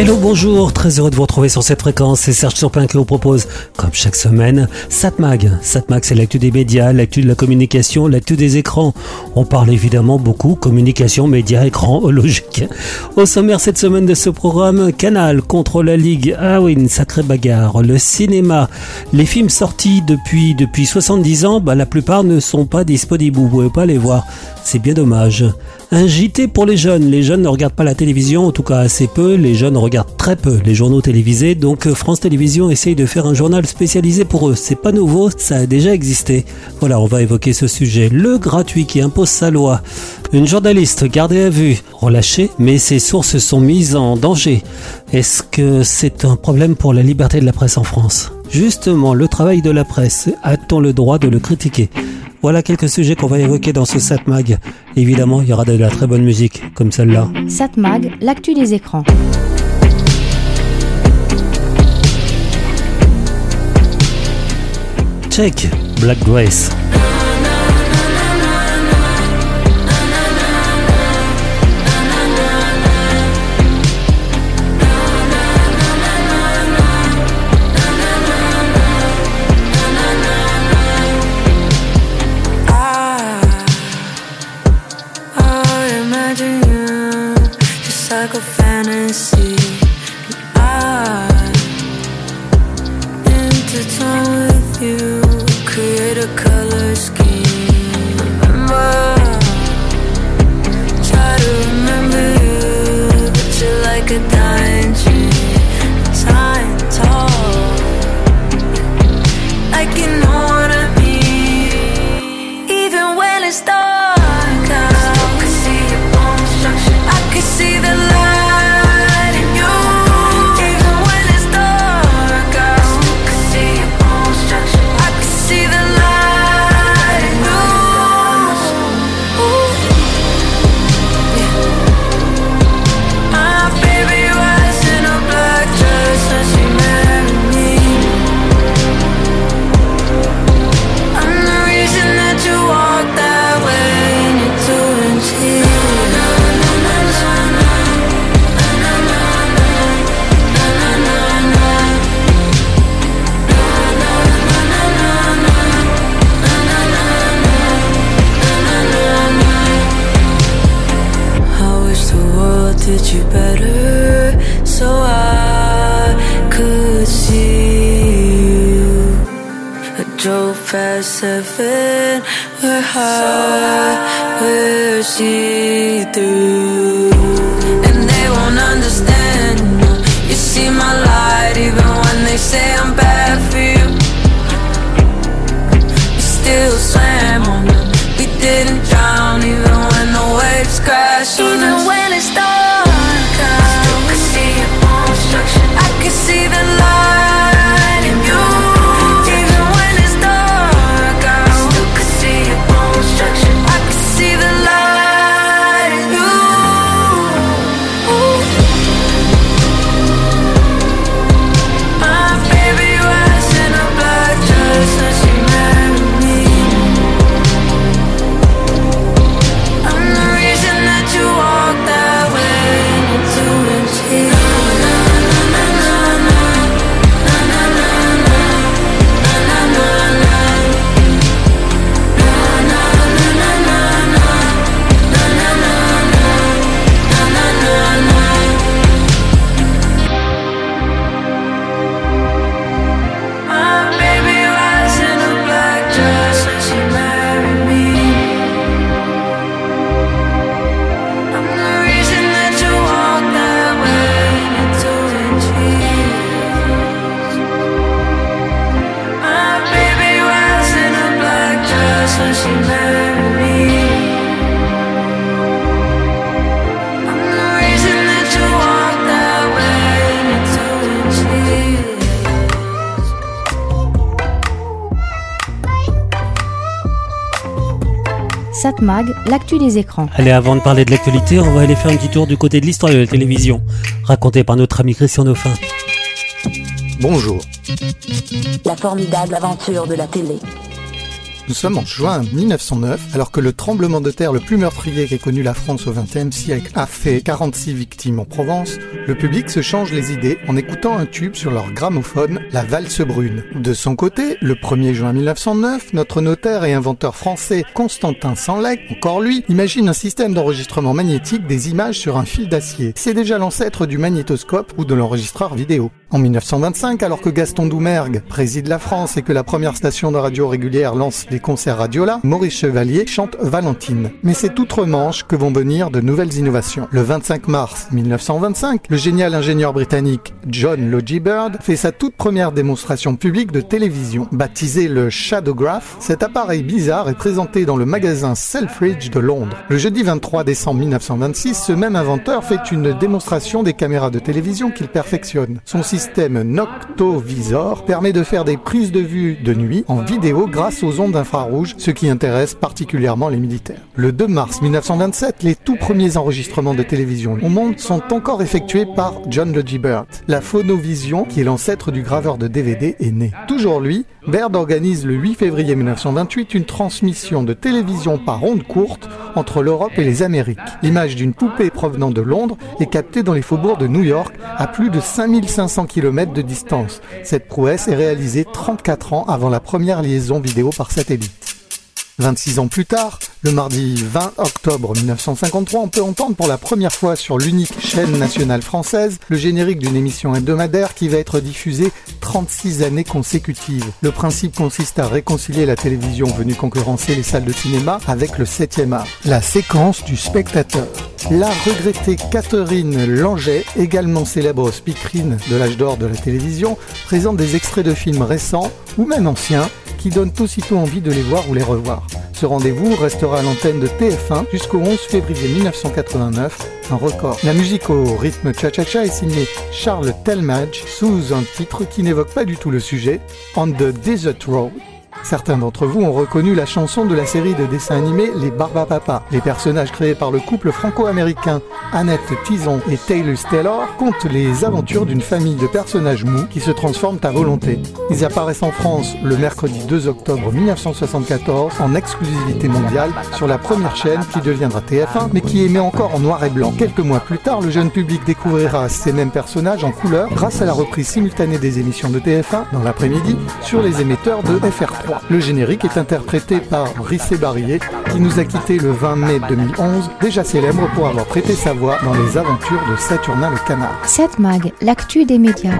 Hello, bonjour, très heureux de vous retrouver sur cette fréquence. C'est Serge Surpin qui vous propose, comme chaque semaine, Satmag. Satmag, c'est l'actu des médias, l'actu de la communication, l'actu des écrans. On parle évidemment beaucoup communication, médias, écrans, logique. Au sommaire cette semaine de ce programme, Canal contre la Ligue. Ah oui, une sacrée bagarre. Le cinéma, les films sortis depuis, depuis 70 ans, bah, la plupart ne sont pas disponibles. Vous pouvez pas les voir. C'est bien dommage. Un JT pour les jeunes. Les jeunes ne regardent pas la télévision, en tout cas assez peu. Les jeunes regardent très peu les journaux télévisés. Donc euh, France Télévisions essaye de faire un journal spécialisé pour eux. C'est pas nouveau, ça a déjà existé. Voilà, on va évoquer ce sujet. Le gratuit qui impose sa loi. Une journaliste gardée à vue, relâchée, mais ses sources sont mises en danger. Est-ce que c'est un problème pour la liberté de la presse en France? Justement, le travail de la presse, a-t-on le droit de le critiquer? Voilà quelques sujets qu'on va évoquer dans ce Satmag. Évidemment, il y aura de la très bonne musique, comme celle-là. Satmag, l'actu des écrans. Check, Black Grace. Like a fantasy. L'actu des écrans. Allez, avant de parler de l'actualité, on va aller faire un petit tour du côté de l'histoire de la télévision, racontée par notre ami Christian Dauphin. Bonjour. La formidable aventure de la télé. Nous sommes en juin 1909, alors que le tremblement de terre le plus meurtrier qu'ait connu la France au XXe siècle a fait 46 victimes en Provence. Le public se change les idées en écoutant un tube sur leur gramophone, la valse brune. De son côté, le 1er juin 1909, notre notaire et inventeur français Constantin Sanlec, encore lui, imagine un système d'enregistrement magnétique des images sur un fil d'acier. C'est déjà l'ancêtre du magnétoscope ou de l'enregistreur vidéo. En 1925, alors que Gaston Doumergue préside la France et que la première station de radio régulière lance les concerts Radiola, Maurice Chevalier chante Valentine. Mais c'est outre-Manche que vont venir de nouvelles innovations. Le 25 mars 1925, le génial ingénieur britannique John Logie Bird fait sa toute première démonstration publique de télévision. Baptisé le Shadowgraph, cet appareil bizarre est présenté dans le magasin Selfridge de Londres. Le jeudi 23 décembre 1926, ce même inventeur fait une démonstration des caméras de télévision qu'il perfectionne. Son système Noctovisor permet de faire des prises de vue de nuit en vidéo grâce aux ondes infrarouges, ce qui intéresse particulièrement les militaires. Le 2 mars 1927, les tout premiers enregistrements de télévision au monde sont encore effectués par John Logie Baird. La phonovision, qui est l'ancêtre du graveur de DVD, est née. Toujours lui, Baird organise le 8 février 1928 une transmission de télévision par onde courte entre l'Europe et les Amériques. L'image d'une poupée provenant de Londres est captée dans les faubourgs de New York à plus de 5500 km de distance. Cette prouesse est réalisée 34 ans avant la première liaison vidéo par satellite. 26 ans plus tard, le mardi 20 octobre 1953, on peut entendre pour la première fois sur l'unique chaîne nationale française le générique d'une émission hebdomadaire qui va être diffusée 36 années consécutives. Le principe consiste à réconcilier la télévision venue concurrencer les salles de cinéma avec le 7e art. La séquence du spectateur. La regrettée Catherine Langeais, également célèbre speakerine de l'âge d'or de la télévision, présente des extraits de films récents ou même anciens qui donnent aussitôt envie de les voir ou les revoir. Ce rendez-vous restera à l'antenne de TF1 jusqu'au 11 février 1989, un record. La musique au rythme cha-cha-cha est signée Charles Telmadge sous un titre qui n'évoque pas du tout le sujet, On the Desert Road. Certains d'entre vous ont reconnu la chanson de la série de dessins animés Les Barbapapa. Les personnages créés par le couple franco-américain Annette Tison et Taylor Taylor comptent les aventures d'une famille de personnages mous qui se transforment à volonté. Ils apparaissent en France le mercredi 2 octobre 1974 en exclusivité mondiale sur la première chaîne qui deviendra TF1 mais qui émet encore en noir et blanc. Quelques mois plus tard, le jeune public découvrira ces mêmes personnages en couleur grâce à la reprise simultanée des émissions de TF1 dans l'après-midi sur les émetteurs de FR3. Le générique est interprété par Rissé Barillet, qui nous a quitté le 20 mai 2011, déjà célèbre pour avoir prêté sa voix dans les aventures de Saturnin le canard. Satmag, l'actu des médias.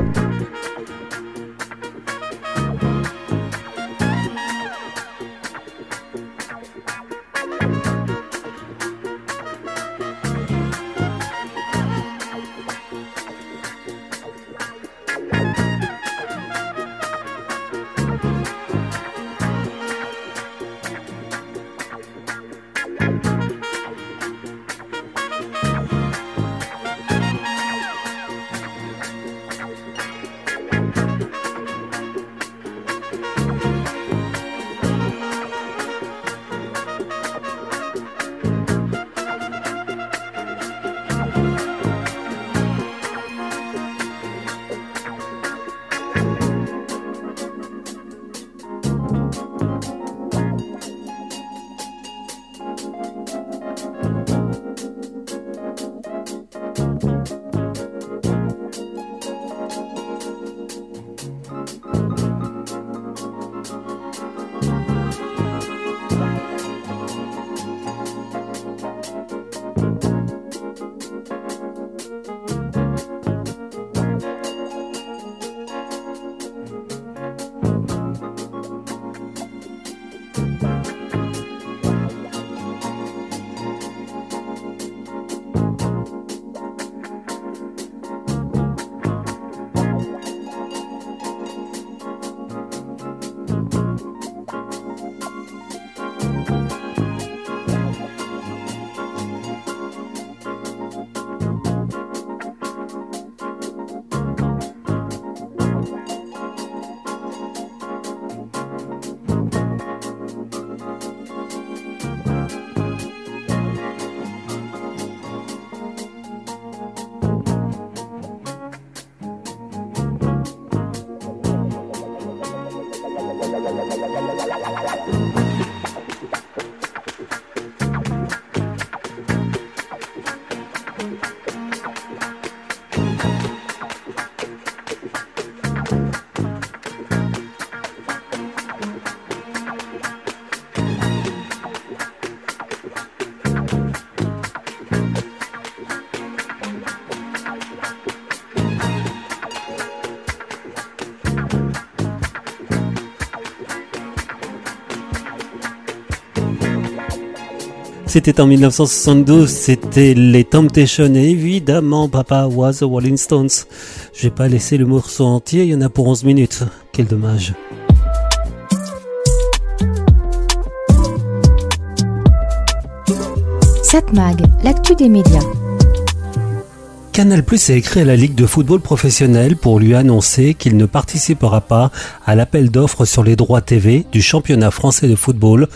C'était en 1972, c'était les Temptations et évidemment Papa was the Rolling Stones. Je vais pas laisser le morceau entier, il y en a pour 11 minutes. Quel dommage. Satmag, l'actu des médias. Canal Plus a écrit à la Ligue de football professionnel pour lui annoncer qu'il ne participera pas à l'appel d'offres sur les droits TV du championnat français de football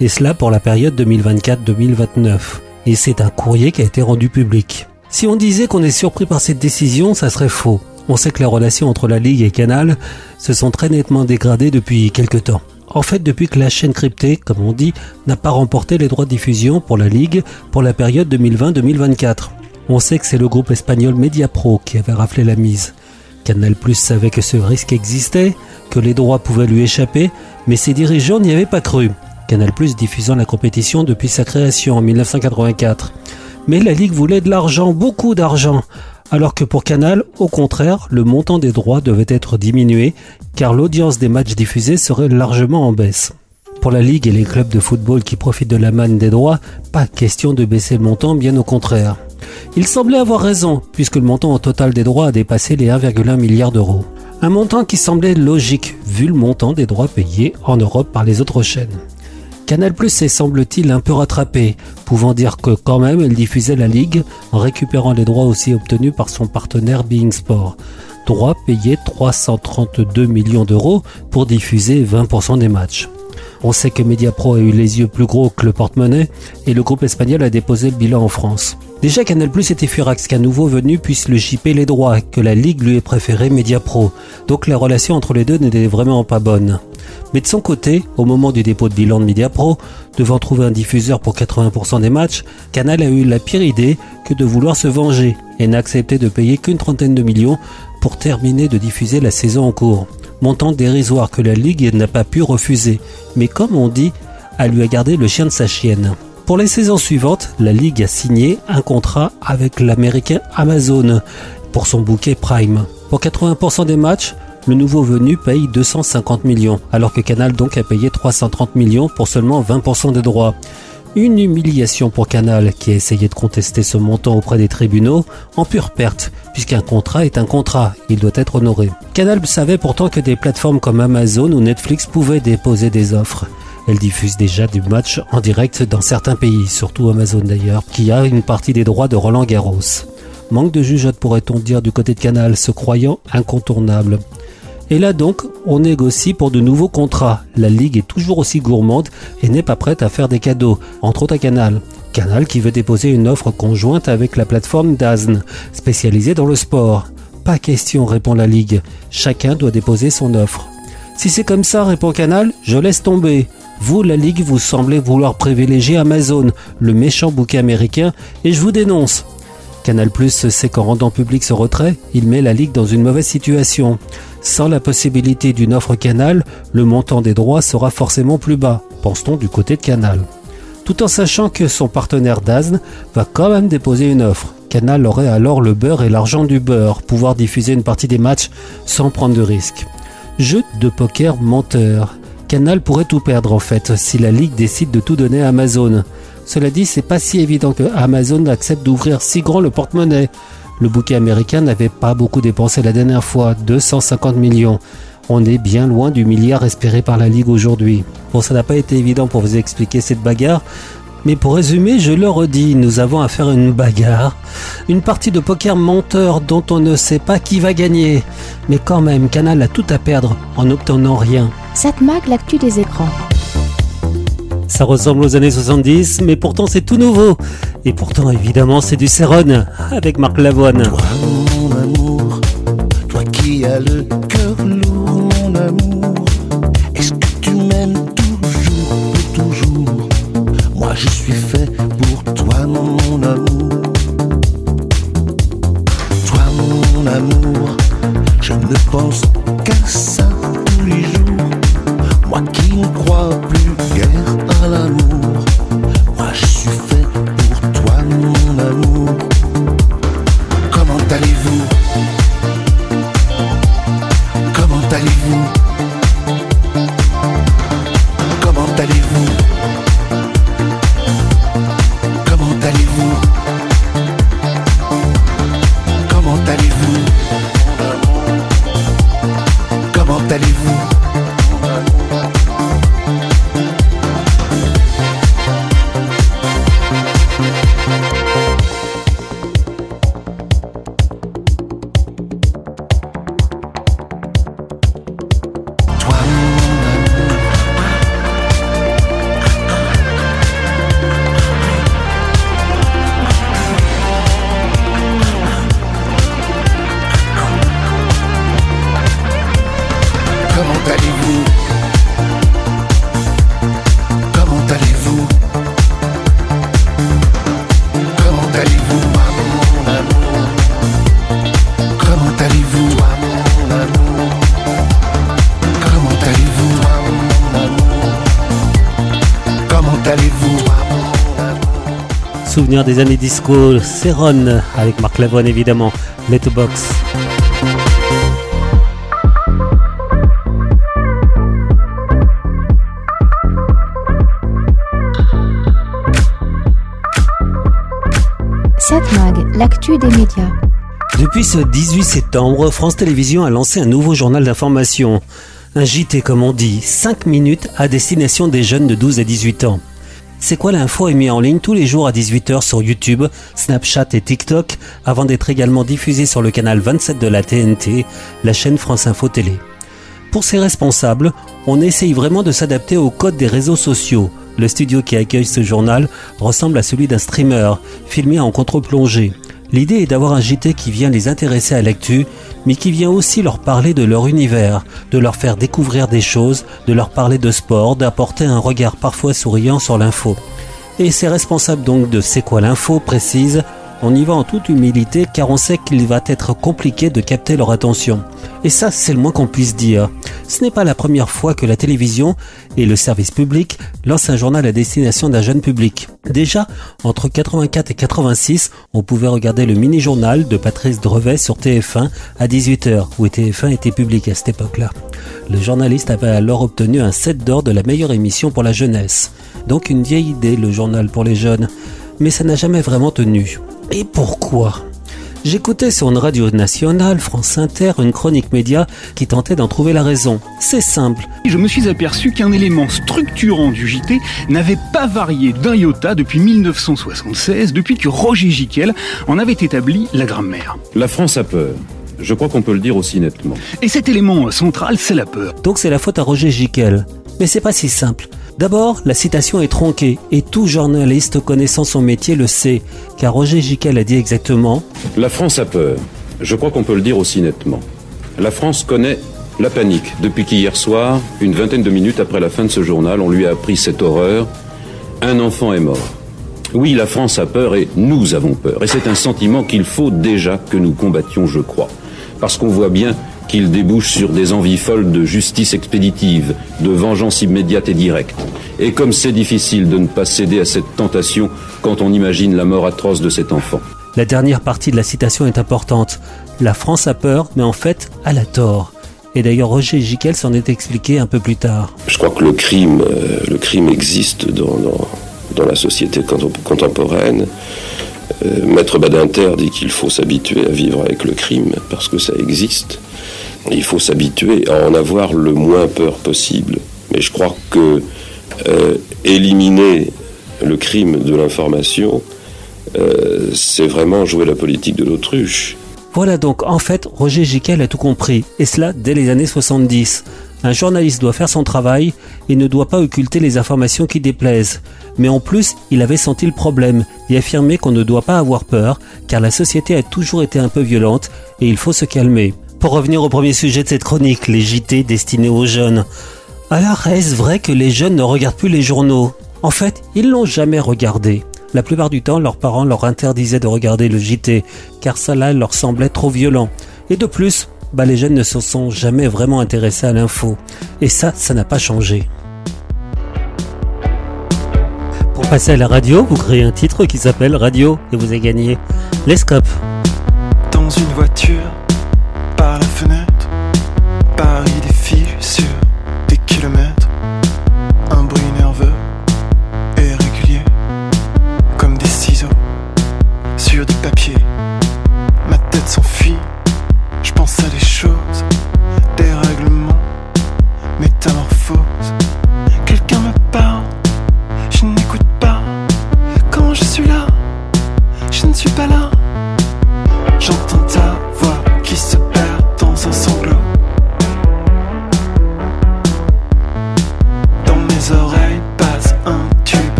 et cela pour la période 2024-2029. Et c'est un courrier qui a été rendu public. Si on disait qu'on est surpris par cette décision, ça serait faux. On sait que les relations entre la Ligue et Canal se sont très nettement dégradées depuis quelque temps. En fait, depuis que la chaîne cryptée, comme on dit, n'a pas remporté les droits de diffusion pour la Ligue pour la période 2020-2024. On sait que c'est le groupe espagnol Mediapro qui avait raflé la mise. Canal Plus savait que ce risque existait, que les droits pouvaient lui échapper, mais ses dirigeants n'y avaient pas cru. Canal Plus diffusant la compétition depuis sa création en 1984. Mais la Ligue voulait de l'argent, beaucoup d'argent, alors que pour Canal, au contraire, le montant des droits devait être diminué, car l'audience des matchs diffusés serait largement en baisse. Pour la Ligue et les clubs de football qui profitent de la manne des droits, pas question de baisser le montant, bien au contraire. Il semblait avoir raison, puisque le montant au total des droits a dépassé les 1,1 milliard d'euros. Un montant qui semblait logique, vu le montant des droits payés en Europe par les autres chaînes. Canal Plus est semble-t-il un peu rattrapé, pouvant dire que quand même elle diffusait la Ligue en récupérant les droits aussi obtenus par son partenaire Being Sport. Droits payés 332 millions d'euros pour diffuser 20% des matchs. On sait que Mediapro a eu les yeux plus gros que le porte-monnaie et le groupe espagnol a déposé le bilan en France. Déjà Canal Plus était furax qu'un nouveau venu puisse le chipper les droits, que la Ligue lui ait préféré Mediapro. Donc la relation entre les deux n'était vraiment pas bonne. Mais de son côté, au moment du dépôt de bilan de Mediapro, devant trouver un diffuseur pour 80% des matchs, Canal a eu la pire idée que de vouloir se venger et n'a accepté de payer qu'une trentaine de millions pour terminer de diffuser la saison en cours. Montant dérisoire que la Ligue n'a pas pu refuser, mais comme on dit, elle lui a gardé le chien de sa chienne. Pour les saisons suivantes, la Ligue a signé un contrat avec l'américain Amazon pour son bouquet Prime. Pour 80% des matchs, le nouveau venu paye 250 millions, alors que Canal donc a payé 330 millions pour seulement 20% des droits. Une humiliation pour Canal qui a essayé de contester ce montant auprès des tribunaux en pure perte, puisqu'un contrat est un contrat, il doit être honoré. Canal savait pourtant que des plateformes comme Amazon ou Netflix pouvaient déposer des offres. Elle diffuse déjà du match en direct dans certains pays, surtout Amazon d'ailleurs, qui a une partie des droits de Roland Garros. Manque de jugeote pourrait-on dire du côté de Canal, se croyant incontournable. Et là donc, on négocie pour de nouveaux contrats. La Ligue est toujours aussi gourmande et n'est pas prête à faire des cadeaux, entre autres à Canal. Canal qui veut déposer une offre conjointe avec la plateforme DAZN, spécialisée dans le sport. Pas question, répond la Ligue. Chacun doit déposer son offre. Si c'est comme ça, répond Canal, je laisse tomber. Vous, la Ligue, vous semblez vouloir privilégier Amazon, le méchant bouquet américain, et je vous dénonce. Canal Plus sait qu'en rendant public ce retrait, il met la Ligue dans une mauvaise situation. Sans la possibilité d'une offre Canal, le montant des droits sera forcément plus bas, pense-t-on du côté de Canal. Tout en sachant que son partenaire DAZN va quand même déposer une offre. Canal aurait alors le beurre et l'argent du beurre, pouvoir diffuser une partie des matchs sans prendre de risques. Jeu de poker menteur. Canal pourrait tout perdre en fait si la Ligue décide de tout donner à Amazon. Cela dit, c'est pas si évident que Amazon accepte d'ouvrir si grand le porte-monnaie. Le bouquet américain n'avait pas beaucoup dépensé la dernière fois, 250 millions. On est bien loin du milliard espéré par la Ligue aujourd'hui. Bon, ça n'a pas été évident pour vous expliquer cette bagarre, mais pour résumer, je le redis, nous avons à faire une bagarre, une partie de poker menteur dont on ne sait pas qui va gagner. Mais quand même, Canal a tout à perdre en n'obtenant rien. Satmag, l'actu des écrans. Ça ressemble aux années 70, mais pourtant c'est tout nouveau. Et pourtant, évidemment, c'est du Céron avec Marc Lavoine. Toi, mon amour, toi qui as le cœur lourd, mon amour, est-ce que tu m'aimes toujours, toujours? Moi, je suis fait pour toi, mon amour. Toi, mon amour, je ne pense qu'à ça tous les jours. Moi qui ne crois plus guère à l'amour, Souvenir des années disco, c'est Ron, avec Marc Lavoine évidemment, Letterbox. Satmag, l'actu des médias. Depuis ce 18 septembre, France Télévisions a lancé un nouveau journal d'information. Un JT comme on dit, 5 minutes à destination des jeunes de 12 à 18 ans. C'est quoi l'info est mis en ligne tous les jours à 18h sur YouTube, Snapchat et TikTok, avant d'être également diffusé sur le canal 27 de la TNT, la chaîne France Info Télé. Pour ses responsables, on essaye vraiment de s'adapter au code des réseaux sociaux. Le studio qui accueille ce journal ressemble à celui d'un streamer, filmé en contre-plongée. L'idée est d'avoir un JT qui vient les intéresser à l'actu, mais qui vient aussi leur parler de leur univers, de leur faire découvrir des choses, de leur parler de sport, d'apporter un regard parfois souriant sur l'info. Et ces responsables donc de C'est quoi l'info précisent on y va en toute humilité car on sait qu'il va être compliqué de capter leur attention. Et ça, c'est le moins qu'on puisse dire. Ce n'est pas la première fois que la télévision et le service public lancent un journal à destination d'un jeune public. Déjà, entre 84 et 86, on pouvait regarder le mini-journal de Patrice Drevet sur TF1 à 18h, où TF1 était public à cette époque-là. Le journaliste avait alors obtenu un 7 d'or de la meilleure émission pour la jeunesse. Donc une vieille idée, le journal pour les jeunes. Mais ça n'a jamais vraiment tenu. Et pourquoi? J'écoutais sur une radio nationale, France Inter, une chronique média qui tentait d'en trouver la raison. C'est simple. Je me suis aperçu qu'un élément structurant du JT n'avait pas varié d'un iota depuis 1976, depuis que Roger Giquel en avait établi la grammaire. La France a peur. Je crois qu'on peut le dire aussi nettement. Et cet élément central, c'est la peur. Donc c'est la faute à Roger Giquel. Mais c'est pas si simple. D'abord, la citation est tronquée, et tout journaliste connaissant son métier le sait, car Roger Giquel a dit exactement La France a peur. Je crois qu'on peut le dire aussi nettement. La France connaît la panique depuis qu'hier soir, une vingtaine de minutes après la fin de ce journal, on lui a appris cette horreur. Un enfant est mort. Oui, la France a peur et nous avons peur. Et c'est un sentiment qu'il faut déjà que nous combattions, je crois. Parce qu'on voit bien qu'il débouche sur des envies folles de justice expéditive, de vengeance immédiate et directe. Et comme c'est difficile de ne pas céder à cette tentation quand on imagine la mort atroce de cet enfant. La dernière partie de la citation est importante. La France a peur, mais en fait, elle a tort. Et d'ailleurs, Roger Giquel s'en est expliqué un peu plus tard. Je crois que le crime, euh, le crime existe dans, dans, dans la société contem- contemporaine. Euh, Maître Badinter dit qu'il faut s'habituer à vivre avec le crime parce que ça existe. Il faut s'habituer à en avoir le moins peur possible. Mais je crois que euh, éliminer le crime de l'information, euh, c'est vraiment jouer la politique de l'autruche. Voilà donc, en fait, Roger Giquel a tout compris, et cela dès les années 70. Un journaliste doit faire son travail et ne doit pas occulter les informations qui déplaisent. Mais en plus, il avait senti le problème et affirmé qu'on ne doit pas avoir peur, car la société a toujours été un peu violente et il faut se calmer. Pour revenir au premier sujet de cette chronique, les JT destinés aux jeunes. Alors est-ce vrai que les jeunes ne regardent plus les journaux? En fait, ils l'ont jamais regardé. La plupart du temps, leurs parents leur interdisaient de regarder le JT, car cela leur semblait trop violent. Et de plus, bah les jeunes ne se sont jamais vraiment intéressés à l'info. Et ça, ça n'a pas changé. Pour passer à la radio, vous créez un titre qui s'appelle Radio et vous avez gagné l'ESCOP. Dans une voiture,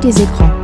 des écrans.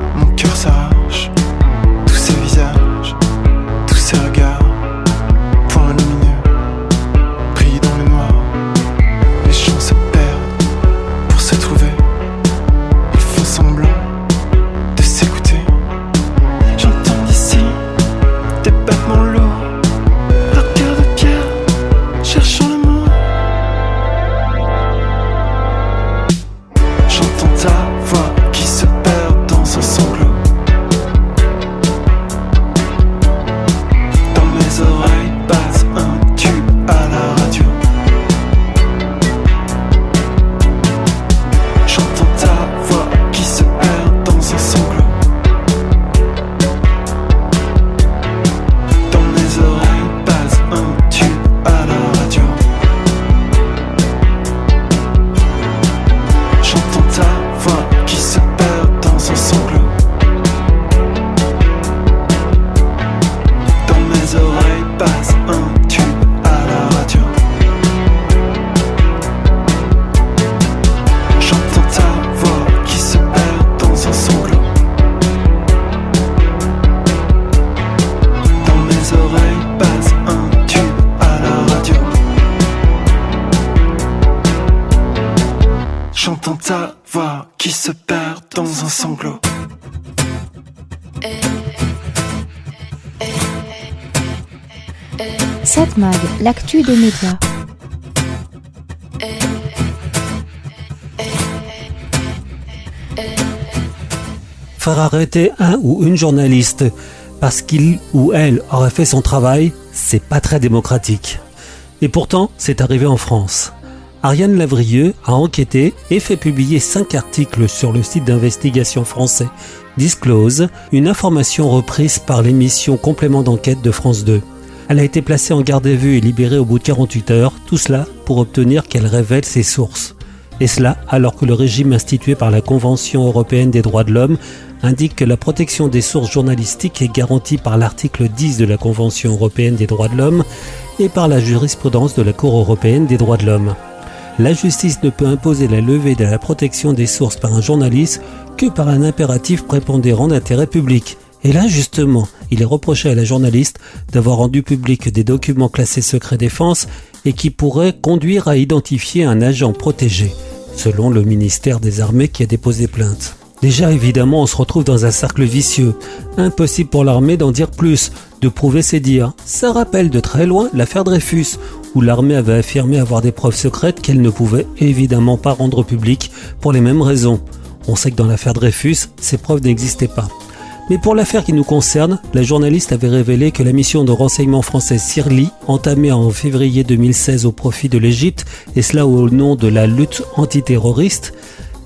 Des médias. Faire arrêter un ou une journaliste parce qu'il ou elle aurait fait son travail, c'est pas très démocratique. Et pourtant, c'est arrivé en France. Ariane Lavrieux a enquêté et fait publier cinq articles sur le site d'investigation français Disclose, une information reprise par l'émission Complément d'enquête de France 2. Elle a été placée en garde à vue et libérée au bout de 48 heures, tout cela pour obtenir qu'elle révèle ses sources. Et cela alors que le régime institué par la Convention européenne des droits de l'homme indique que la protection des sources journalistiques est garantie par l'article 10 de la Convention européenne des droits de l'homme et par la jurisprudence de la Cour européenne des droits de l'homme. La justice ne peut imposer la levée de la protection des sources par un journaliste que par un impératif prépondérant d'intérêt public. Et là, justement, il est reproché à la journaliste d'avoir rendu public des documents classés secret défense et qui pourraient conduire à identifier un agent protégé, selon le ministère des Armées qui a déposé plainte. Déjà, évidemment, on se retrouve dans un cercle vicieux. Impossible pour l'armée d'en dire plus, de prouver ses dires. Ça rappelle de très loin l'affaire Dreyfus, où l'armée avait affirmé avoir des preuves secrètes qu'elle ne pouvait évidemment pas rendre publiques pour les mêmes raisons. On sait que dans l'affaire Dreyfus, ces preuves n'existaient pas. Mais pour l'affaire qui nous concerne, la journaliste avait révélé que la mission de renseignement français CIRLI, entamée en février 2016 au profit de l'Égypte, et cela au nom de la lutte antiterroriste,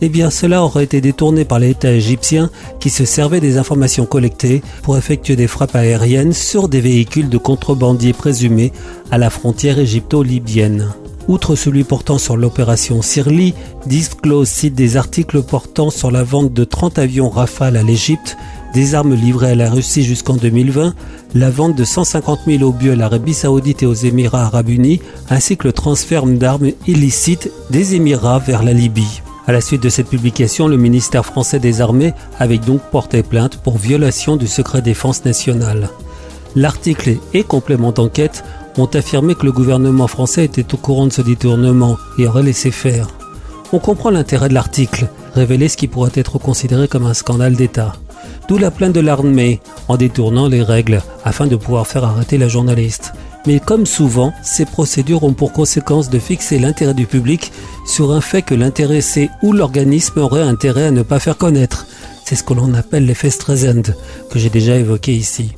eh bien cela aurait été détourné par l'État égyptien qui se servait des informations collectées pour effectuer des frappes aériennes sur des véhicules de contrebandiers présumés à la frontière égypto-libyenne. Outre celui portant sur l'opération Sirli, Disclose cite des articles portant sur la vente de 30 avions Rafale à l'Égypte, des armes livrées à la Russie jusqu'en 2020, la vente de 150 000 obus à l'Arabie Saoudite et aux Émirats Arabes Unis, ainsi que le transfert d'armes illicites des Émirats vers la Libye. À la suite de cette publication, le ministère français des Armées avait donc porté plainte pour violation du secret défense national. L'article et complément d'enquête ont affirmé que le gouvernement français était au courant de ce détournement et aurait laissé faire. On comprend l'intérêt de l'article, révéler ce qui pourrait être considéré comme un scandale d'État. D'où la plainte de l'armée en détournant les règles afin de pouvoir faire arrêter la journaliste. Mais comme souvent, ces procédures ont pour conséquence de fixer l'intérêt du public sur un fait que l'intéressé ou l'organisme aurait intérêt à ne pas faire connaître. C'est ce que l'on appelle l'effet Streisand, que j'ai déjà évoqué ici.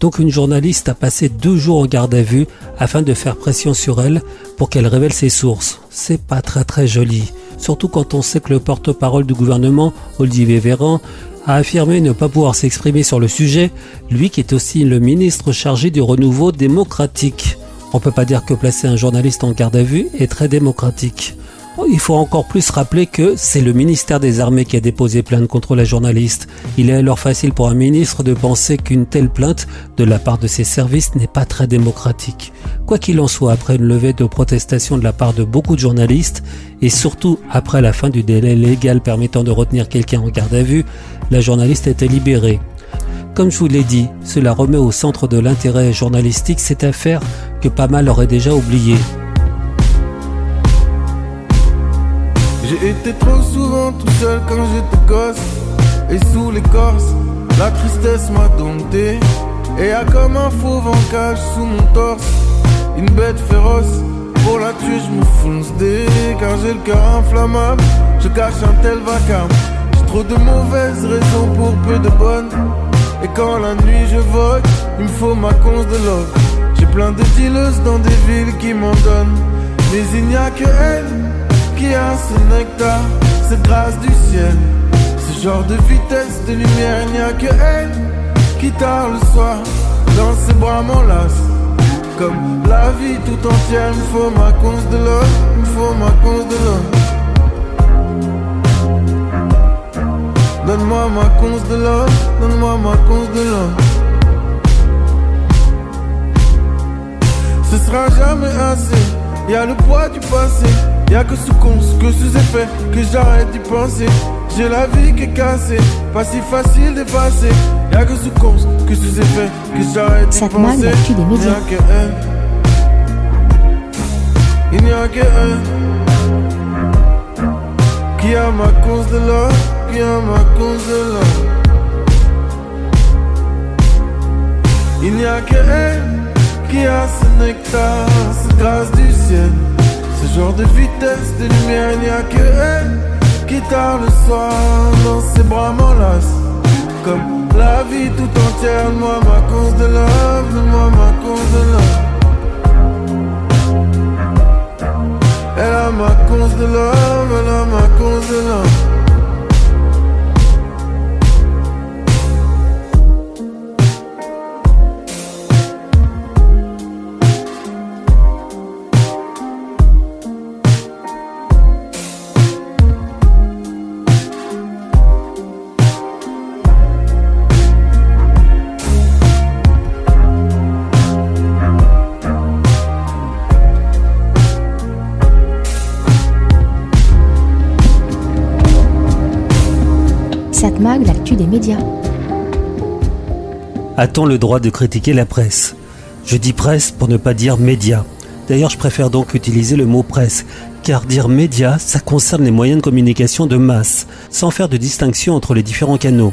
Donc une journaliste a passé deux jours en garde à vue afin de faire pression sur elle pour qu'elle révèle ses sources. C'est pas très très joli. Surtout quand on sait que le porte-parole du gouvernement, Olivier Véran, a affirmé ne pas pouvoir s'exprimer sur le sujet, lui qui est aussi le ministre chargé du renouveau démocratique. On peut pas dire que placer un journaliste en garde à vue est très démocratique. Il faut encore plus rappeler que c'est le ministère des Armées qui a déposé plainte contre la journaliste. Il est alors facile pour un ministre de penser qu'une telle plainte de la part de ses services n'est pas très démocratique. Quoi qu'il en soit, après une levée de protestation de la part de beaucoup de journalistes, et surtout après la fin du délai légal permettant de retenir quelqu'un en garde à vue, la journaliste été libérée. Comme je vous l'ai dit, cela remet au centre de l'intérêt journalistique cette affaire que pas mal aurait déjà oubliée. J'ai été trop souvent tout seul quand j'étais gosse. Et sous l'écorce, la tristesse m'a dompté. Et a comme un en cage sous mon torse. Une bête féroce, pour la tuer je me fonce des Car j'ai le cœur inflammable, je cache un tel vacarme. J'ai trop de mauvaises raisons pour peu de bonnes. Et quand la nuit je vogue, il me faut ma conce de l'or J'ai plein de dealers dans des villes qui m'en donnent. Mais il n'y a que elle qui a ce nectar, cette grâce du ciel. Ce genre de vitesse, de lumière, il n'y a que elle qui tard le soir dans ses bras m'enlace. Comme la vie tout entière, il faut ma conce de l'or, il faut ma conce de l'or. Donne-moi ma conce de l'or, donne-moi ma conce de l'or. Ce sera jamais assez, y a le poids du passé. Y'a que sous cons, que sous effet, que j'arrête d'y penser. J'ai la vie qui est cassée, pas si facile d'effacer. Y'a que sous cons, que sous effet, que j'arrête d'y penser. Il n'y a que un. Il n'y a que un. Qui a ma cause de l'or, qui a ma cause de l'or. Il n'y a que un qui a ce nectar, cette grâce du ciel. Ce genre de vitesse, de lumière, il n'y a que elle qui tard le soir dans ses bras m'enlace. Comme la vie tout entière, moi ma cause de love, moi ma cause de love. Elle a ma cause de love, elle a ma cause de love. Des médias. A-t-on le droit de critiquer la presse? Je dis presse pour ne pas dire média. D'ailleurs, je préfère donc utiliser le mot presse, car dire média, ça concerne les moyens de communication de masse, sans faire de distinction entre les différents canaux.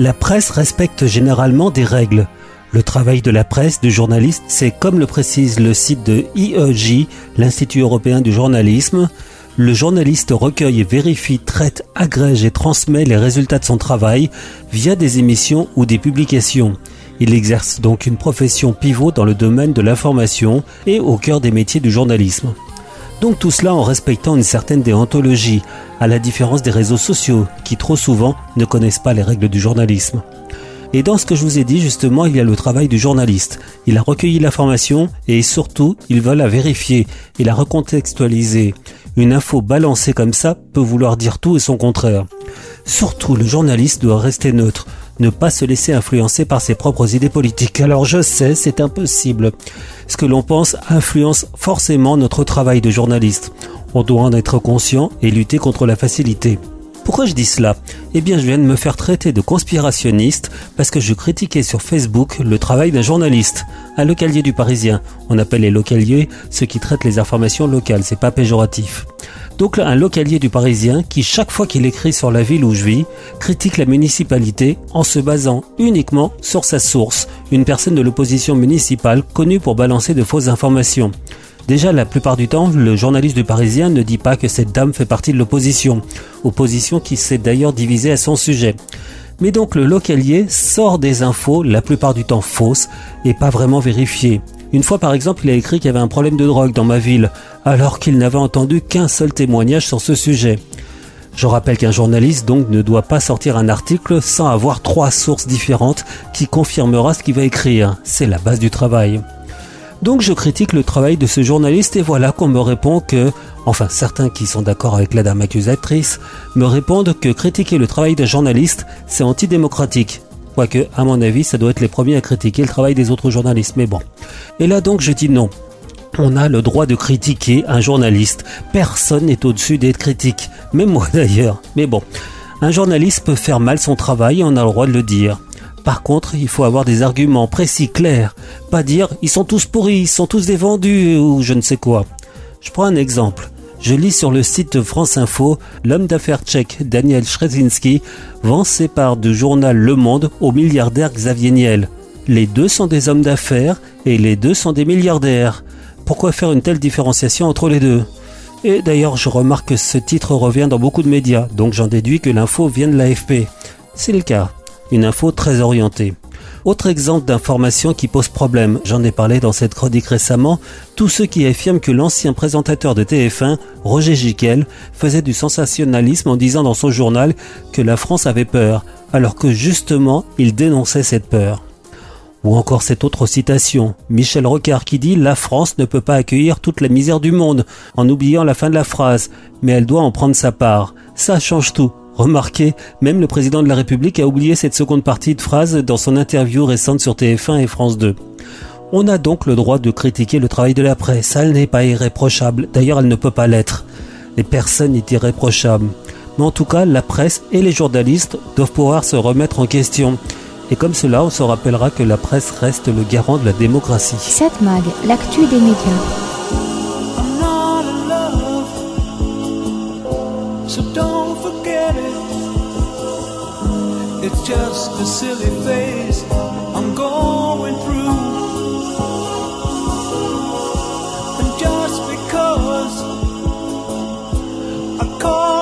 La presse respecte généralement des règles. Le travail de la presse, du journaliste, c'est comme le précise le site de IEJ, l'Institut européen du journalisme, le journaliste recueille, vérifie, traite, agrège et transmet les résultats de son travail via des émissions ou des publications. Il exerce donc une profession pivot dans le domaine de l'information et au cœur des métiers du journalisme. Donc tout cela en respectant une certaine déontologie, à la différence des réseaux sociaux qui trop souvent ne connaissent pas les règles du journalisme. Et dans ce que je vous ai dit, justement, il y a le travail du journaliste. Il a recueilli l'information et surtout, il va la vérifier et la recontextualiser. Une info balancée comme ça peut vouloir dire tout et son contraire. Surtout, le journaliste doit rester neutre, ne pas se laisser influencer par ses propres idées politiques. Alors je sais, c'est impossible. Ce que l'on pense influence forcément notre travail de journaliste. On doit en être conscient et lutter contre la facilité. Pourquoi je dis cela? Eh bien, je viens de me faire traiter de conspirationniste parce que je critiquais sur Facebook le travail d'un journaliste, un localier du Parisien. On appelle les localiers ceux qui traitent les informations locales, c'est pas péjoratif. Donc un localier du Parisien qui, chaque fois qu'il écrit sur la ville où je vis, critique la municipalité en se basant uniquement sur sa source, une personne de l'opposition municipale connue pour balancer de fausses informations. Déjà, la plupart du temps, le journaliste du Parisien ne dit pas que cette dame fait partie de l'opposition, opposition qui s'est d'ailleurs divisée à son sujet. Mais donc le localier sort des infos, la plupart du temps fausses, et pas vraiment vérifiées. Une fois par exemple, il a écrit qu'il y avait un problème de drogue dans ma ville, alors qu'il n'avait entendu qu'un seul témoignage sur ce sujet. Je rappelle qu'un journaliste donc ne doit pas sortir un article sans avoir trois sources différentes qui confirmera ce qu'il va écrire. C'est la base du travail. Donc je critique le travail de ce journaliste et voilà qu'on me répond que, enfin certains qui sont d'accord avec la dame accusatrice, me répondent que critiquer le travail d'un journaliste, c'est antidémocratique. Quoique, à mon avis, ça doit être les premiers à critiquer le travail des autres journalistes, mais bon. Et là donc je dis non. On a le droit de critiquer un journaliste. Personne n'est au-dessus d'être critique. Même moi d'ailleurs. Mais bon. Un journaliste peut faire mal son travail et on a le droit de le dire. Par contre, il faut avoir des arguments précis, clairs. Pas dire ils sont tous pourris, ils sont tous des vendus ou je ne sais quoi. Je prends un exemple. Je lis sur le site de France Info, l'homme d'affaires tchèque Daniel Szrezinski vend ses parts du journal Le Monde au milliardaire Xavier Niel. Les deux sont des hommes d'affaires et les deux sont des milliardaires. Pourquoi faire une telle différenciation entre les deux? Et d'ailleurs, je remarque que ce titre revient dans beaucoup de médias, donc j'en déduis que l'info vient de l'AFP. C'est le cas une info très orientée. Autre exemple d'information qui pose problème, j'en ai parlé dans cette chronique récemment, tous ceux qui affirment que l'ancien présentateur de TF1, Roger Giquel, faisait du sensationnalisme en disant dans son journal que la France avait peur, alors que justement il dénonçait cette peur. Ou encore cette autre citation, Michel Rocard qui dit La France ne peut pas accueillir toute la misère du monde, en oubliant la fin de la phrase, mais elle doit en prendre sa part. Ça change tout. Remarquez, même le président de la République a oublié cette seconde partie de phrase dans son interview récente sur TF1 et France 2. On a donc le droit de critiquer le travail de la presse, elle n'est pas irréprochable, d'ailleurs elle ne peut pas l'être. Les personnes n'est irréprochable. Mais en tout cas, la presse et les journalistes doivent pouvoir se remettre en question. Et comme cela, on se rappellera que la presse reste le garant de la démocratie. 7 Mag, l'actu des médias. It's just a silly phase I'm going through. And just because I call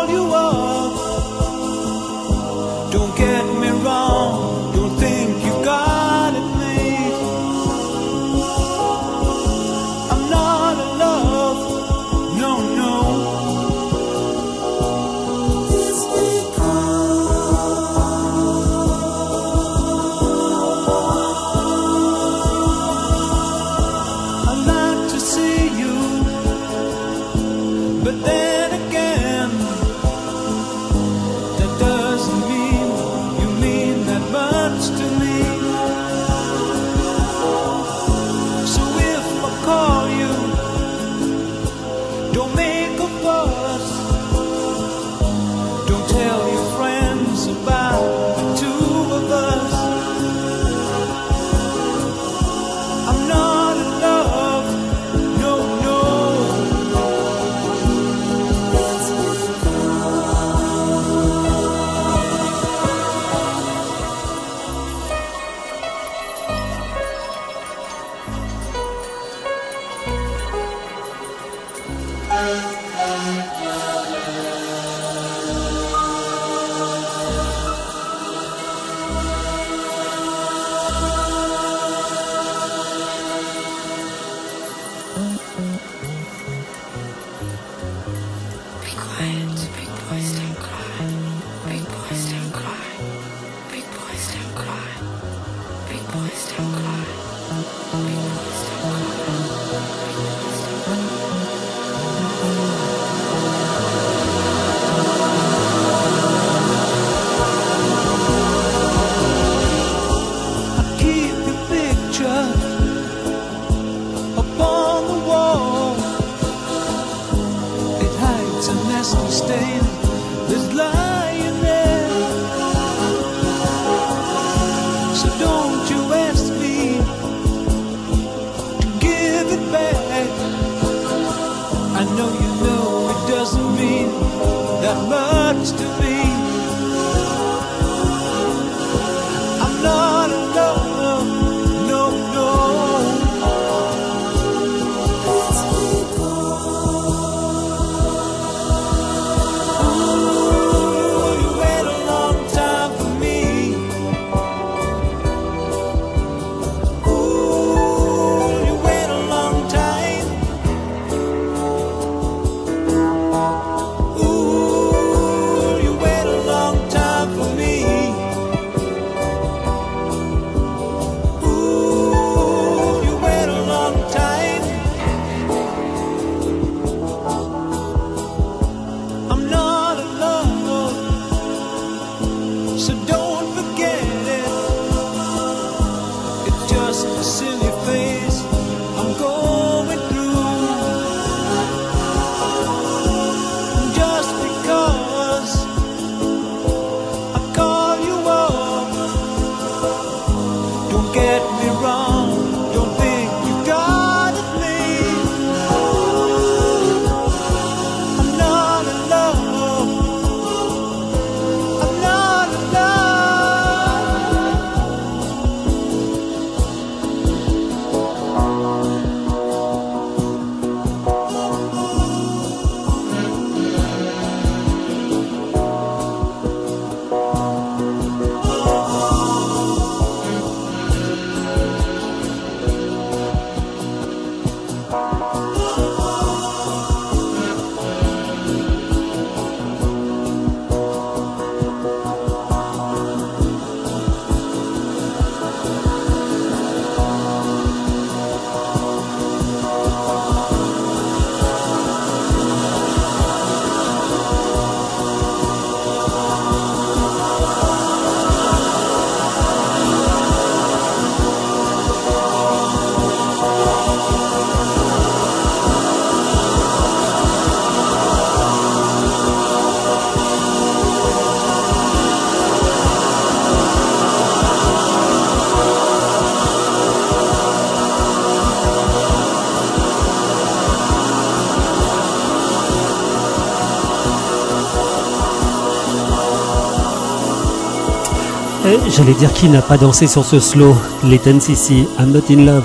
J'allais dire qui n'a pas dansé sur ce slow, les ici, I'm not in love.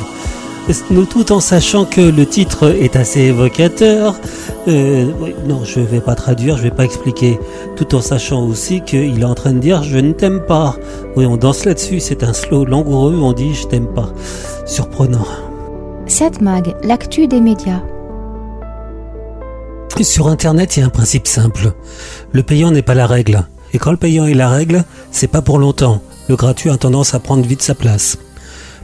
Nous tout en sachant que le titre est assez évocateur. Euh, non, je vais pas traduire, je vais pas expliquer. Tout en sachant aussi qu'il est en train de dire je ne t'aime pas. Oui, on danse là-dessus, c'est un slow langoureux, on dit je t'aime pas. Surprenant. 7 Mag, l'actu des médias. Sur Internet, il y a un principe simple. Le payant n'est pas la règle. Et quand le payant est la règle, c'est pas pour longtemps. Le gratuit a tendance à prendre vite sa place.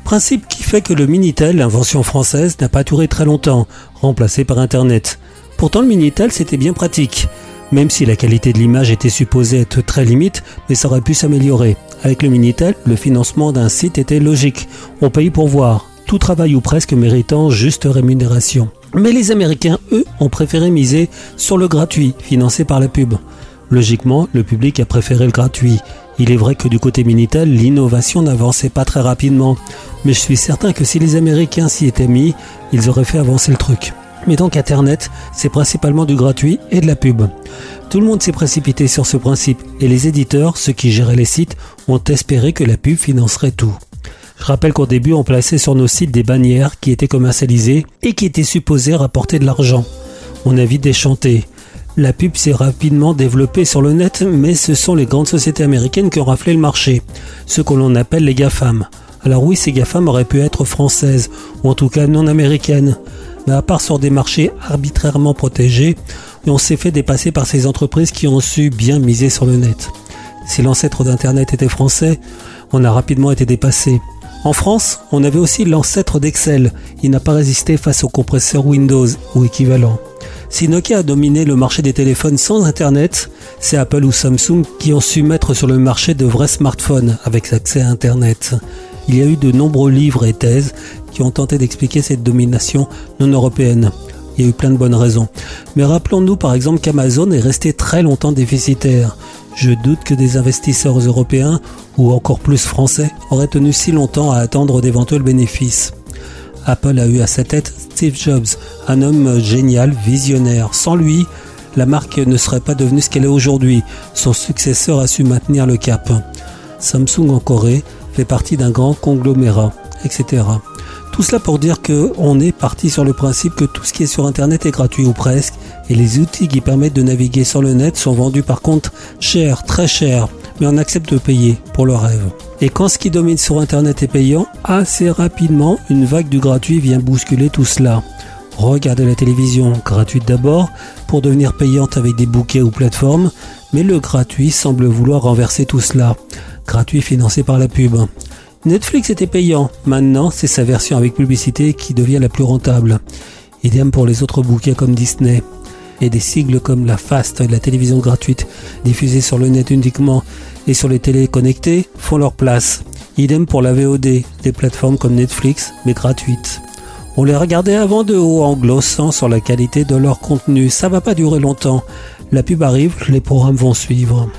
Principe qui fait que le Minitel, invention française, n'a pas duré très longtemps, remplacé par Internet. Pourtant le Minitel c'était bien pratique, même si la qualité de l'image était supposée être très limite, mais ça aurait pu s'améliorer. Avec le Minitel, le financement d'un site était logique. On paye pour voir, tout travail ou presque méritant juste rémunération. Mais les Américains, eux, ont préféré miser sur le gratuit, financé par la pub. Logiquement, le public a préféré le gratuit. Il est vrai que du côté Minitel, l'innovation n'avançait pas très rapidement. Mais je suis certain que si les Américains s'y étaient mis, ils auraient fait avancer le truc. Mais donc Internet, c'est principalement du gratuit et de la pub. Tout le monde s'est précipité sur ce principe et les éditeurs, ceux qui géraient les sites, ont espéré que la pub financerait tout. Je rappelle qu'au début, on plaçait sur nos sites des bannières qui étaient commercialisées et qui étaient supposées rapporter de l'argent. On a vite déchanté. La pub s'est rapidement développée sur le net, mais ce sont les grandes sociétés américaines qui ont raflé le marché, ce que l'on appelle les GAFAM. Alors oui, ces GAFAM auraient pu être françaises, ou en tout cas non américaines. Mais à part sur des marchés arbitrairement protégés, on s'est fait dépasser par ces entreprises qui ont su bien miser sur le net. Si l'ancêtre d'Internet était français, on a rapidement été dépassé. En France, on avait aussi l'ancêtre d'Excel. Il n'a pas résisté face au compresseur Windows ou équivalent. Si Nokia a dominé le marché des téléphones sans Internet, c'est Apple ou Samsung qui ont su mettre sur le marché de vrais smartphones avec accès à Internet. Il y a eu de nombreux livres et thèses qui ont tenté d'expliquer cette domination non européenne. Il y a eu plein de bonnes raisons. Mais rappelons-nous par exemple qu'Amazon est resté très longtemps déficitaire. Je doute que des investisseurs européens, ou encore plus français, auraient tenu si longtemps à attendre d'éventuels bénéfices. Apple a eu à sa tête Steve Jobs, un homme génial, visionnaire. Sans lui, la marque ne serait pas devenue ce qu'elle est aujourd'hui. Son successeur a su maintenir le cap. Samsung en Corée fait partie d'un grand conglomérat, etc. Tout cela pour dire que on est parti sur le principe que tout ce qui est sur internet est gratuit ou presque, et les outils qui permettent de naviguer sur le net sont vendus par contre cher, très cher, mais on accepte de payer pour le rêve. Et quand ce qui domine sur internet est payant, assez rapidement une vague du gratuit vient bousculer tout cela. Regardez la télévision, gratuite d'abord, pour devenir payante avec des bouquets ou plateformes, mais le gratuit semble vouloir renverser tout cela. Gratuit financé par la pub. Netflix était payant, maintenant c'est sa version avec publicité qui devient la plus rentable. Idem pour les autres bouquets comme Disney. Et des sigles comme la FAST, la télévision gratuite, diffusée sur le net uniquement et sur les télés connectées, font leur place. Idem pour la VOD, des plateformes comme Netflix, mais gratuites. On les regardait avant de haut en glossant sur la qualité de leur contenu. Ça va pas durer longtemps. La pub arrive, les programmes vont suivre.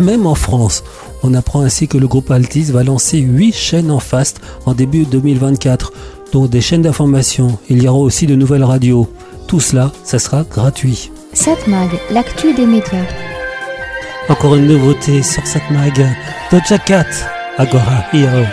Même en France, on apprend ainsi que le groupe Altis va lancer 8 chaînes en fast en début 2024, dont des chaînes d'information. Il y aura aussi de nouvelles radios. Tout cela, ça sera gratuit. 7 Mag, l'actu des médias. Encore une nouveauté sur cette mag. Doja Cat, Agora Hero.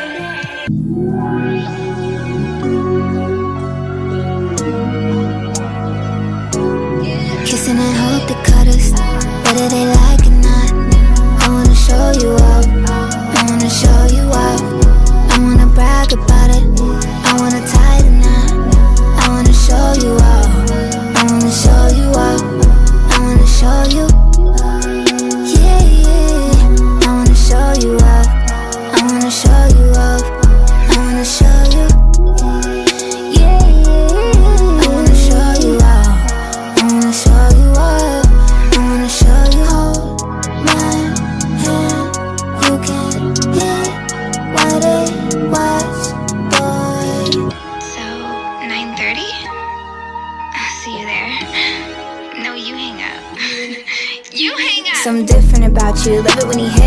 You. Love it when you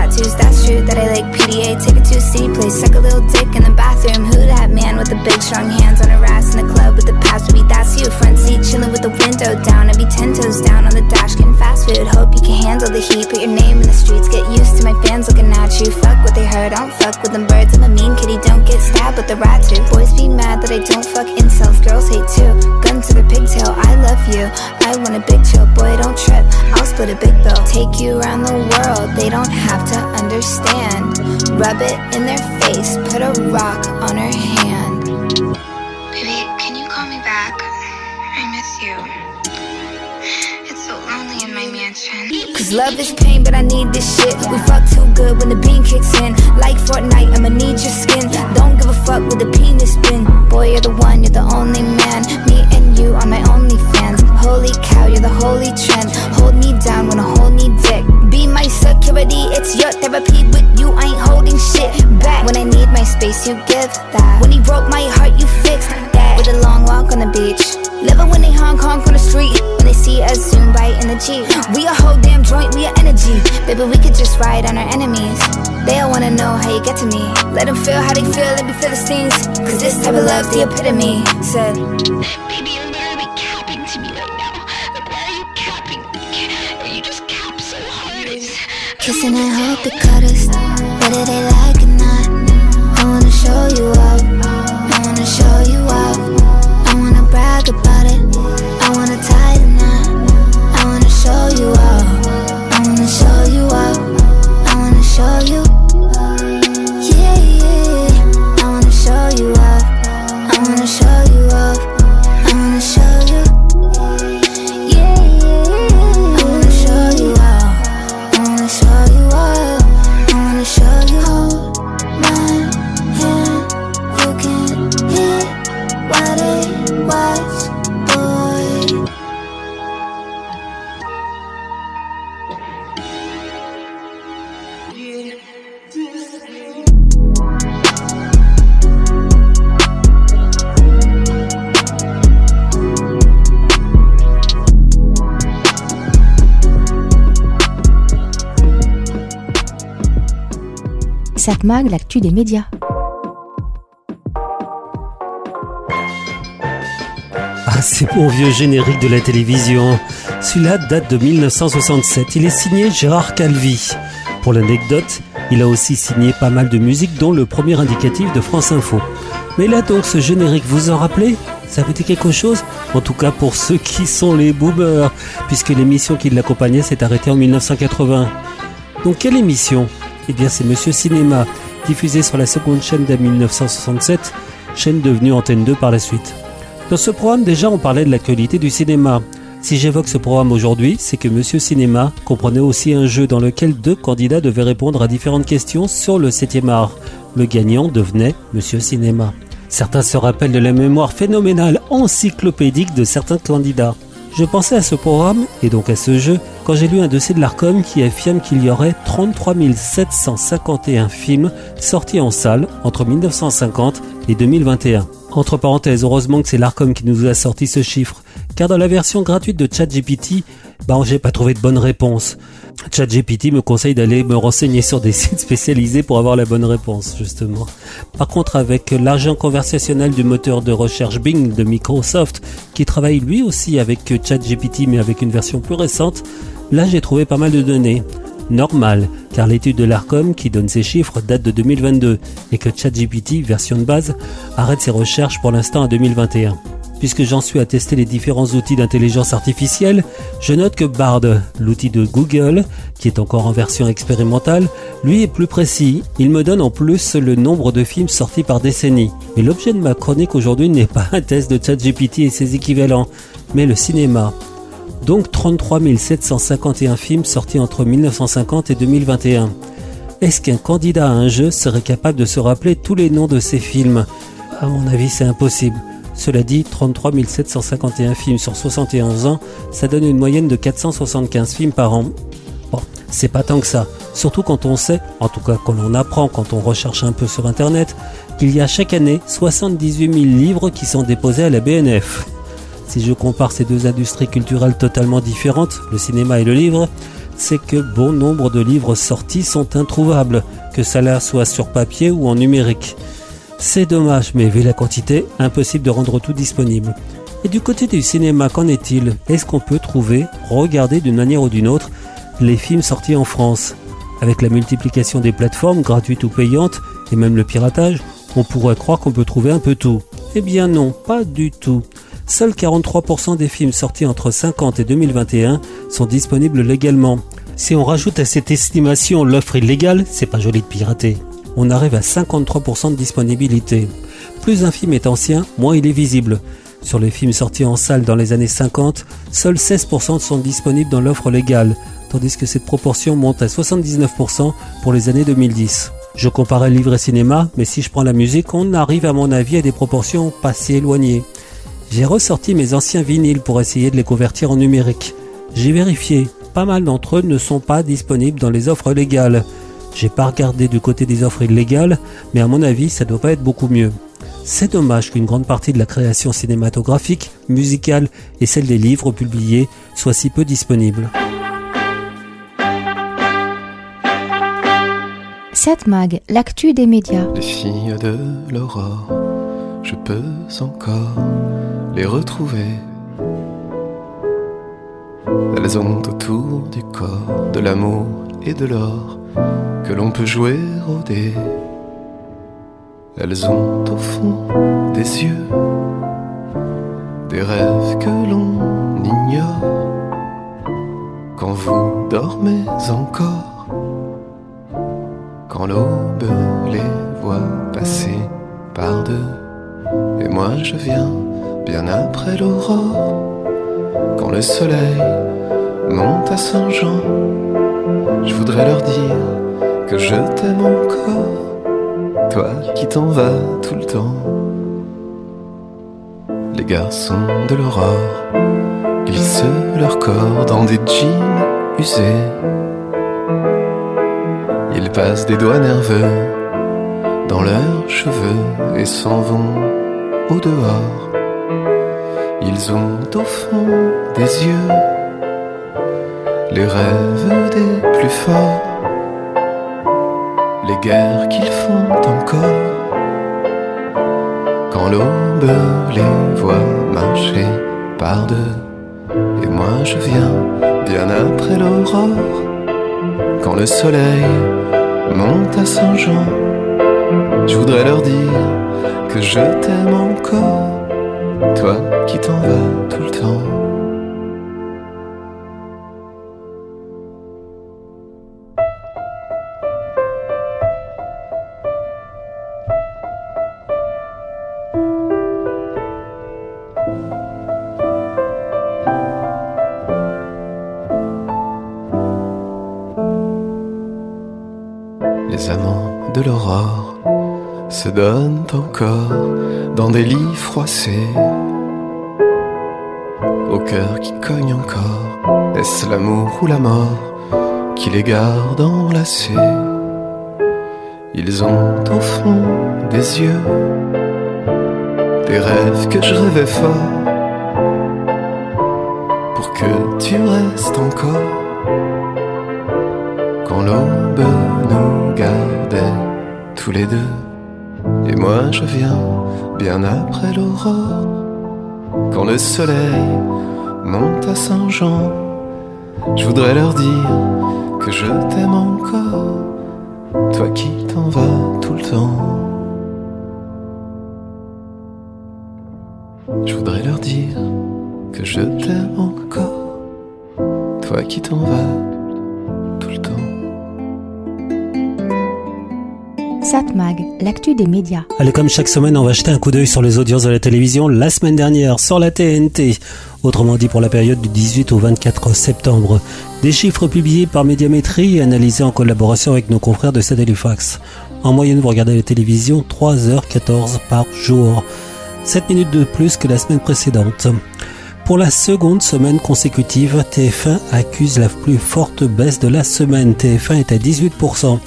tattoos. That's true that I like PDA. Take it to a city place. Suck a little dick in the bathroom. Who that man with the big strong hands on her ass in the club with the past? Maybe that's you. Front seat chilling with the window down. I'd be ten toes down on the dash getting fast food. Hope you can handle the heat. Put your name in the streets. Get used to my fans looking at you. Fuck what they heard, I don't fuck with them birds. I'm a mean kitty, don't get stabbed with the rat too. Boys be mad that I don't fuck incels, girls hate too. Gun to the pigtail, I love you. I want a big chill, boy, don't trip. I'll split a big bill. Take you around the world, they don't have to understand. Rub it in their face, put a rock on her hand. Mansion. Cause love is pain, but I need this shit. We fuck too good when the bean kicks in. Like Fortnite, I'ma need your skin. Don't give a fuck with the penis spin. Boy, you're the one, you're the only man. Me and you are my only fans. Holy cow, you're the holy trend. Hold me down, when I hold me dick. Be my security, it's your therapy. With you, I ain't holding shit back. When I need my space, you give that. When he broke my heart, you fixed. With a long walk on the beach. Living when they honk honk on the street. When they see us zoom by in the Jeep. We a whole damn joint, we a energy. Baby, we could just ride on our enemies. They all wanna know how you get to me. Let them feel how they feel, let me feel the stings. Cause this type of love's the epitome. Said, Baby, you're literally capping to me right now. Like, why are you capping? You just cap so hard. It's... Kissing and hope to cut us. Whether they like or not. I wanna show you up. L'actu des médias. Ah, c'est mon vieux générique de la télévision. Celui-là date de 1967. Il est signé Gérard Calvi. Pour l'anecdote, il a aussi signé pas mal de musique, dont le premier indicatif de France Info. Mais là donc, ce générique, vous en rappelez? Ça vous dit quelque chose? En tout cas pour ceux qui sont les boomers, puisque l'émission qui l'accompagnait s'est arrêtée en 1980. Donc quelle émission? Eh bien c'est Monsieur Cinéma, diffusé sur la seconde chaîne dès 1967, chaîne devenue Antenne 2 par la suite. Dans ce programme, déjà, on parlait de l'actualité du cinéma. Si j'évoque ce programme aujourd'hui, c'est que Monsieur Cinéma comprenait aussi un jeu dans lequel deux candidats devaient répondre à différentes questions sur le 7e art. Le gagnant devenait Monsieur Cinéma. Certains se rappellent de la mémoire phénoménale encyclopédique de certains candidats. Je pensais à ce programme, et donc à ce jeu, quand j'ai lu un dossier de l'ARCOM qui affirme qu'il y aurait 33 751 films sortis en salle entre 1950 et 2021. Entre parenthèses, heureusement que c'est l'ARCOM qui nous a sorti ce chiffre, car dans la version gratuite de ChatGPT, bah j'ai pas trouvé de bonne réponse. ChatGPT me conseille d'aller me renseigner sur des sites spécialisés pour avoir la bonne réponse, justement. Par contre, avec l'argent conversationnel du moteur de recherche Bing de Microsoft, qui travaille lui aussi avec ChatGPT mais avec une version plus récente, là j'ai trouvé pas mal de données. Normal, car l'étude de l'ARCOM qui donne ces chiffres date de 2022 et que ChatGPT, version de base, arrête ses recherches pour l'instant à 2021. Puisque j'en suis à tester les différents outils d'intelligence artificielle, je note que Bard, l'outil de Google, qui est encore en version expérimentale, lui est plus précis. Il me donne en plus le nombre de films sortis par décennie. Mais l'objet de ma chronique aujourd'hui n'est pas un test de ChatGPT et ses équivalents, mais le cinéma. Donc 33 751 films sortis entre 1950 et 2021. Est-ce qu'un candidat à un jeu serait capable de se rappeler tous les noms de ces films? À mon avis, c'est impossible. Cela dit, 33 751 films sur 71 ans, ça donne une moyenne de 475 films par an. Bon, c'est pas tant que ça. Surtout quand on sait, en tout cas quand on apprend, quand on recherche un peu sur Internet, qu'il y a chaque année 78 000 livres qui sont déposés à la BNF. Si je compare ces deux industries culturelles totalement différentes, le cinéma et le livre, c'est que bon nombre de livres sortis sont introuvables, que cela soit sur papier ou en numérique. C'est dommage, mais vu la quantité, impossible de rendre tout disponible. Et du côté du cinéma, qu'en est-il? Est-ce qu'on peut trouver, regarder d'une manière ou d'une autre, les films sortis en France? Avec la multiplication des plateformes gratuites ou payantes, et même le piratage, on pourrait croire qu'on peut trouver un peu tout. Eh bien non, pas du tout. Seuls 43% des films sortis entre 50 et 2021 sont disponibles légalement. Si on rajoute à cette estimation l'offre illégale, c'est pas joli de pirater. On arrive à 53% de disponibilité. Plus un film est ancien, moins il est visible. Sur les films sortis en salle dans les années 50, seuls 16% sont disponibles dans l'offre légale, tandis que cette proportion monte à 79% pour les années 2010. Je comparais livre et cinéma, mais si je prends la musique, on arrive à mon avis à des proportions pas si éloignées. J'ai ressorti mes anciens vinyles pour essayer de les convertir en numérique. J'ai vérifié, pas mal d'entre eux ne sont pas disponibles dans les offres légales. J'ai pas regardé du côté des offres illégales, mais à mon avis, ça doit pas être beaucoup mieux. C'est dommage qu'une grande partie de la création cinématographique, musicale et celle des livres publiés soit si peu disponible. Cette mag, l'actu des médias. Les filles de l'aurore, je peux encore les retrouver. Elles ont autour du corps de l'amour et de l'or que l'on peut jouer au dé. Elles ont au fond des yeux des rêves que l'on ignore quand vous dormez encore, quand l'aube les voit passer par deux. Et moi je viens bien après l'aurore, quand le soleil monte à Saint-Jean. Je voudrais leur dire que je t'aime encore, toi qui t'en vas tout le temps. Les garçons de l'aurore glissent leur corps dans des jeans usés. Ils passent des doigts nerveux dans leurs cheveux et s'en vont au dehors. Ils ont au fond des yeux les rêves des plus forts, les guerres qu'ils font encore. Quand l'aube les voit marcher par deux, et moi je viens bien après l'aurore, quand le soleil monte à Saint-Jean, je voudrais leur dire que je t'aime encore, toi qui t'en vas tout le temps. Dans des lits froissés. Au cœur qui cogne encore, est-ce l'amour ou la mort qui les garde enlacés? Ils ont au fond des yeux des rêves que je rêvais fort pour que tu restes encore quand l'aube nous gardait tous les deux. Et moi je viens bien après l'aurore, quand le soleil monte à Saint-Jean. Je voudrais leur dire que je t'aime encore, toi qui t'en vas tout le temps. Je voudrais leur dire que je t'aime encore, toi qui t'en vas Satmag, l'actu des médias. Allez, comme chaque semaine, on va jeter un coup d'œil sur les audiences de la télévision la semaine dernière sur la TNT, autrement dit pour la période du 18 au 24 septembre. Des chiffres publiés par Médiamétrie et analysés en collaboration avec nos confrères de Halifax. En moyenne, vous regardez la télévision 3h14 par jour. 7 minutes de plus que la semaine précédente. Pour la seconde semaine consécutive, TF1 accuse la plus forte baisse de la semaine. TF1 est à 18%,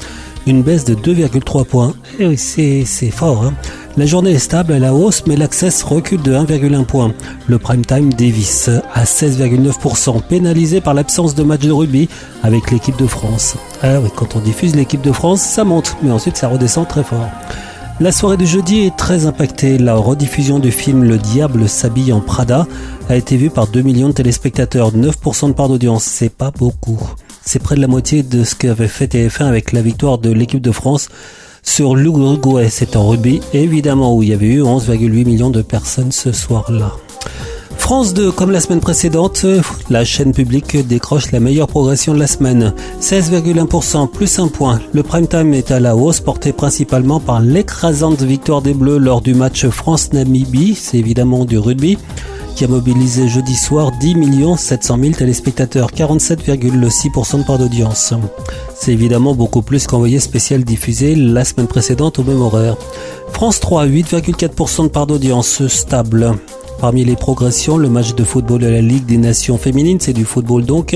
une baisse de 2,3 points. C'est c'est fort. hein. La journée est stable à la hausse, mais l'access recule de 1,1 point. Le prime time dévisse à 16,9%, pénalisé par l'absence de match de rugby avec l'équipe de France. Ah oui, quand on diffuse l'équipe de France, ça monte, mais ensuite ça redescend très fort. La soirée du jeudi est très impactée. La rediffusion du film Le Diable s'habille en Prada a été vue par 2 millions de téléspectateurs, 9% de part d'audience, c'est pas beaucoup. C'est près de la moitié de ce qu'avait fait TF1 avec la victoire de l'équipe de France sur l'Uruguay. C'est en rugby, évidemment, où il y avait eu 11,8 millions de personnes ce soir-là. France 2, comme la semaine précédente, la chaîne publique décroche la meilleure progression de la semaine. 16,1%, plus un point. Le prime time est à la hausse, porté principalement par l'écrasante victoire des Bleus lors du match France-Namibie, c'est évidemment du rugby, qui a mobilisé jeudi soir 10 700 000 téléspectateurs, 47,6% de part d'audience. C'est évidemment beaucoup plus qu'envoyé spécial diffusé la semaine précédente au même horaire. France 3, 8,4% de part d'audience, stable. Parmi les progressions, le match de football de la Ligue des Nations féminines, c'est du football donc.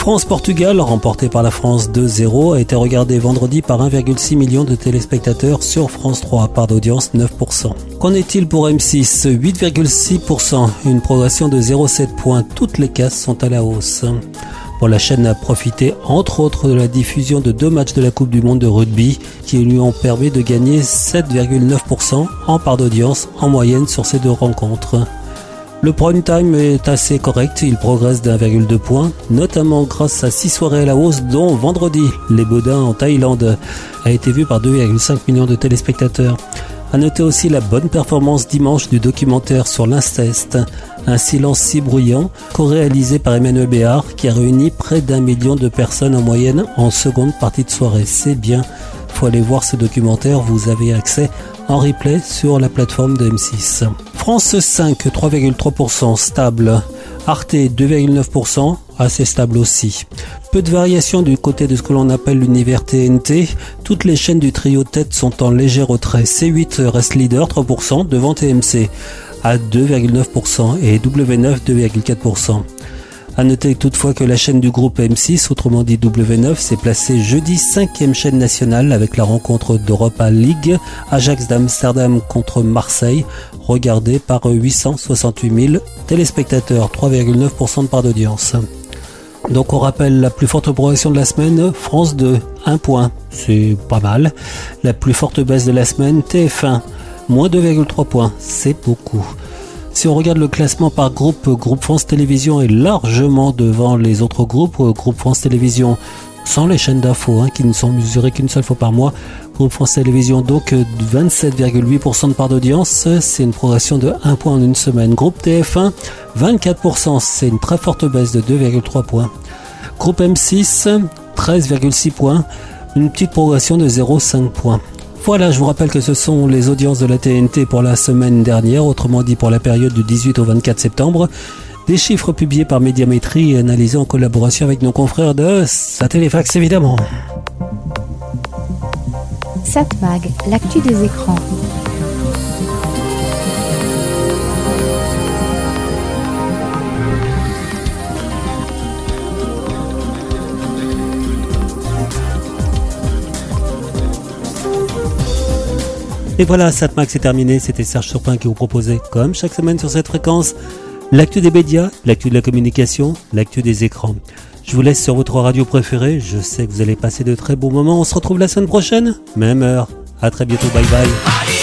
France-Portugal, remporté par la France 2-0, a été regardé vendredi par 1,6 million de téléspectateurs sur France 3, part d'audience 9%. Qu'en est-il pour M6 8,6%, une progression de 0,7 points. Toutes les cases sont à la hausse la chaîne a profité entre autres de la diffusion de deux matchs de la Coupe du Monde de rugby qui lui ont permis de gagner 7,9% en part d'audience en moyenne sur ces deux rencontres. Le prime time est assez correct, il progresse d'1,2 point, notamment grâce à 6 soirées à la hausse dont vendredi, les Baudins en Thaïlande a été vu par 2,5 millions de téléspectateurs. A noter aussi la bonne performance dimanche du documentaire sur l'inceste, un silence si bruyant, co-réalisé par Emmanuel Béard, qui a réuni près d'un million de personnes en moyenne en seconde partie de soirée. C'est bien, faut aller voir ce documentaire, vous avez accès en replay sur la plateforme de M6. France 5, 3,3% stable. Arte 2,9%, assez stable aussi. Peu de variations du côté de ce que l'on appelle l'univers TNT. Toutes les chaînes du trio tête sont en léger retrait. C8 reste leader 3% devant TMC à 2,9% et W9 2,4%. A noter toutefois que la chaîne du groupe M6, autrement dit W9, s'est placée jeudi 5 chaîne nationale avec la rencontre d'Europa League, Ajax d'Amsterdam contre Marseille, regardée par 868 000 téléspectateurs, 3,9% de part d'audience. Donc on rappelle la plus forte progression de la semaine, France 2, 1 point, c'est pas mal. La plus forte baisse de la semaine, TF1, moins 2,3 points, c'est beaucoup. Si on regarde le classement par groupe, Groupe France Télévisions est largement devant les autres groupes. Groupe France Télévisions, sans les chaînes d'infos, hein, qui ne sont mesurées qu'une seule fois par mois. Groupe France Télévisions, donc 27,8% de part d'audience, c'est une progression de 1 point en une semaine. Groupe TF1, 24%, c'est une très forte baisse de 2,3 points. Groupe M6, 13,6 points, une petite progression de 0,5 points. Voilà, je vous rappelle que ce sont les audiences de la TNT pour la semaine dernière, autrement dit pour la période du 18 au 24 septembre. Des chiffres publiés par Médiamétrie et analysés en collaboration avec nos confrères de Satellifax évidemment. Satmag, l'actu des écrans. Et voilà, Satmax est terminé. C'était Serge Surpin qui vous proposait, comme chaque semaine sur cette fréquence, l'actu des médias, l'actu de la communication, l'actu des écrans. Je vous laisse sur votre radio préférée. Je sais que vous allez passer de très bons moments. On se retrouve la semaine prochaine, même heure. À très bientôt. Bye bye.